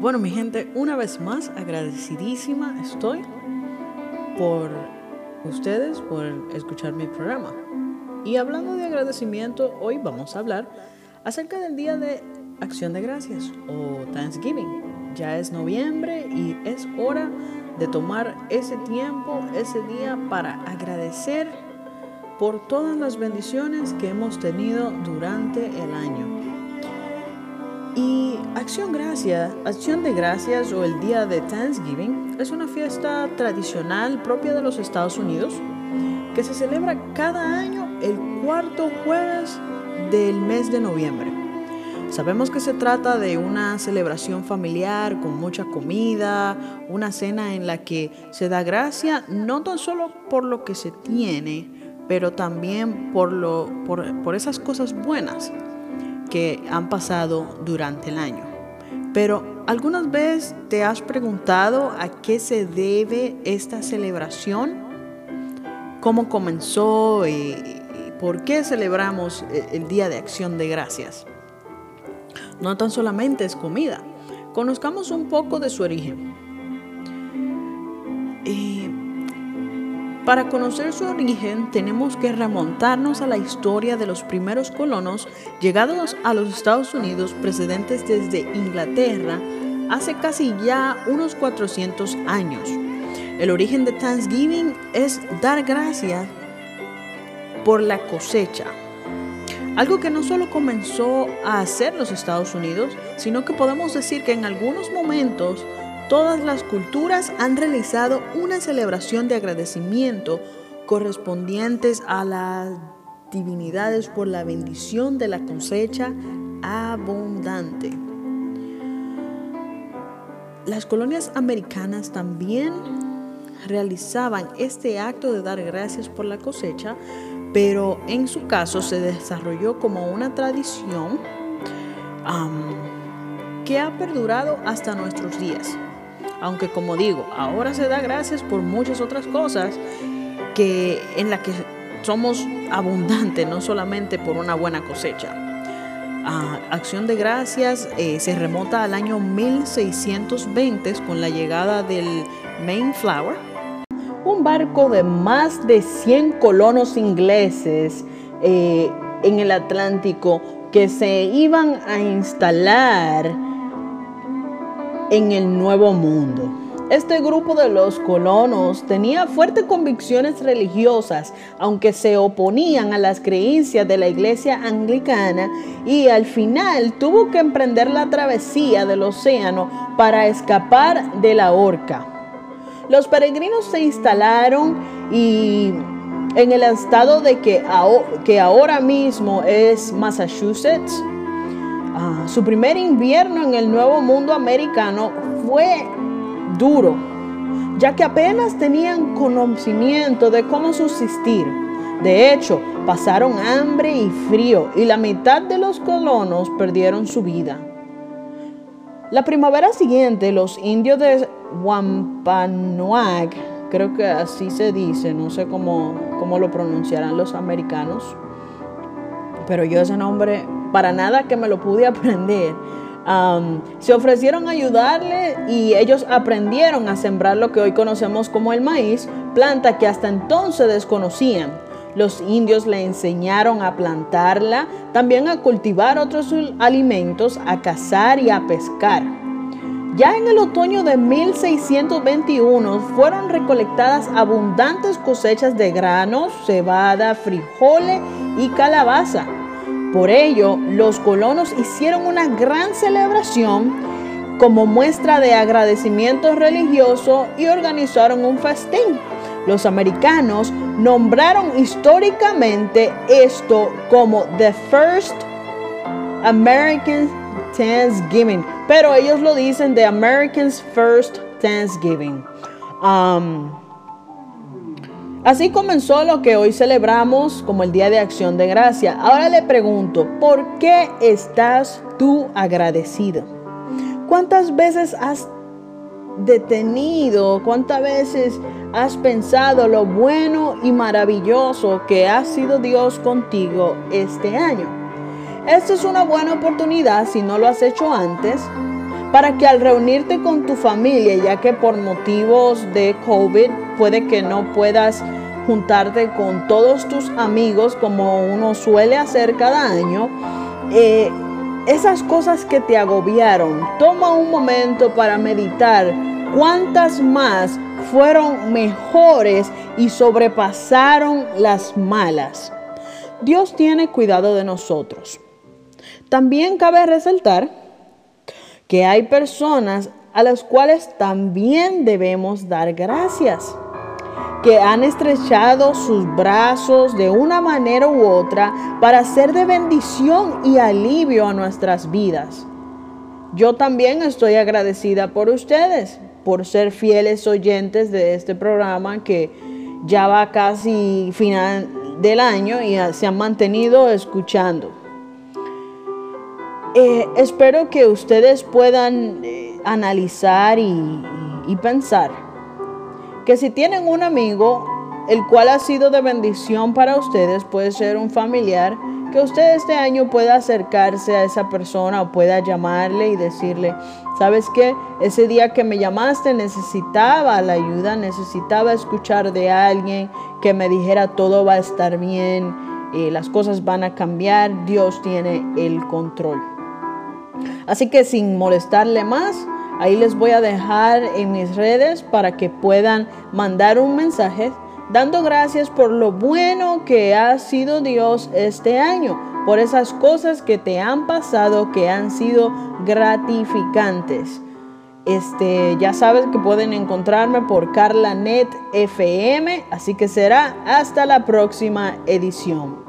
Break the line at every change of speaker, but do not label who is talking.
Bueno, mi gente, una vez más agradecidísima estoy por ustedes, por escuchar mi programa. Y hablando de agradecimiento, hoy vamos a hablar acerca del Día de Acción de Gracias o Thanksgiving. Ya es noviembre y es hora de tomar ese tiempo, ese día para agradecer por todas las bendiciones que hemos tenido durante el año. Y Acción Gracias, Acción de Gracias o el Día de Thanksgiving es una fiesta tradicional propia de los Estados Unidos que se celebra cada año el cuarto jueves del mes de noviembre. Sabemos que se trata de una celebración familiar con mucha comida, una cena en la que se da gracia no tan solo por lo que se tiene, pero también por, lo, por, por esas cosas buenas que han pasado durante el año. Pero ¿algunas veces te has preguntado a qué se debe esta celebración? ¿Cómo comenzó y, por qué celebramos el Día de Acción de Gracias? No tan solamente es comida. Conozcamos un poco de su origen. Para conocer su origen tenemos que remontarnos a la historia de los primeros colonos llegados a los Estados Unidos procedentes desde Inglaterra hace casi ya unos 400 años. El origen de Thanksgiving es dar gracias por la cosecha. Algo que no solo comenzó a hacer los Estados Unidos, sino que podemos decir que en algunos momentos Todas las culturas han realizado una celebración de agradecimiento correspondientes a las divinidades por la bendición de la cosecha abundante. Las colonias americanas también realizaban este acto de dar gracias por la cosecha, pero en su caso se desarrolló como una tradición que ha perdurado hasta nuestros días. Aunque como digo, ahora se da gracias por muchas otras cosas que en las que somos abundantes, no solamente por una buena cosecha. Ah, acción de Gracias eh, se remonta al año 1620 con la llegada del Mayflower, un barco de más de 100 colonos ingleses eh, en el Atlántico que se iban a instalar en el Nuevo Mundo. Este grupo de los colonos tenía fuertes convicciones religiosas, aunque se oponían a las creencias de la iglesia anglicana y al final tuvo que emprender la travesía del océano para escapar de la horca. Los peregrinos se instalaron y en el estado de que, que ahora mismo es Massachusetts, Ah, su primer invierno en el nuevo mundo americano fue duro, ya que apenas tenían conocimiento de cómo subsistir. De hecho, pasaron hambre y frío y la mitad de los colonos perdieron su vida. La primavera siguiente, los indios de Wampanoag, creo que así se dice, no sé cómo, cómo lo pronunciarán los americanos, pero yo ese nombre para nada que me lo pude aprender. se ofrecieron a ayudarle y ellos aprendieron a sembrar lo que hoy conocemos como el maíz, planta que hasta entonces desconocían. Los indios le enseñaron a plantarla, también a cultivar otros alimentos, a cazar y a pescar. Ya en el otoño de 1621 fueron recolectadas abundantes cosechas de granos, cebada, frijoles y calabaza. Por ello, los colonos hicieron una gran celebración como muestra de agradecimiento religioso y organizaron un festín. Los americanos nombraron históricamente esto como The First American Thanksgiving, pero ellos lo dicen The Americans First Thanksgiving. Um, Así comenzó lo que hoy celebramos como el Día de Acción de Gracia. Ahora le pregunto, ¿por qué estás tú agradecido? ¿Cuántas veces has detenido, cuántas veces has pensado lo bueno y maravilloso que ha sido Dios contigo este año? Esta es una buena oportunidad si no lo has hecho antes para que al reunirte con tu familia, ya que por motivos de COVID puede que no puedas juntarte con todos tus amigos como uno suele hacer cada año, eh, esas cosas que te agobiaron, toma un momento para meditar cuántas más fueron mejores y sobrepasaron las malas. Dios tiene cuidado de nosotros. También cabe resaltar que hay personas a las cuales también debemos dar gracias, que han estrechado sus brazos de una manera u otra para ser de bendición y alivio a nuestras vidas. Yo también estoy agradecida por ustedes, por ser fieles oyentes de este programa que ya va casi final del año y se han mantenido escuchando. Eh, espero que ustedes puedan eh, analizar y, y pensar que si tienen un amigo el cual ha sido de bendición para ustedes, puede ser un familiar, que usted este año pueda acercarse a esa persona o pueda llamarle y decirle, ¿sabes qué? Ese día que me llamaste necesitaba la ayuda, necesitaba escuchar de alguien que me dijera todo va a estar bien, eh, las cosas van a cambiar, Dios tiene el control. Así que sin molestarle más, ahí les voy a dejar en mis redes para que puedan mandar un mensaje dando gracias por lo bueno que ha sido Dios este año, por esas cosas que te han pasado que han sido gratificantes. Este, ya sabes que pueden encontrarme por CarlaNet FM, así que será hasta la próxima edición.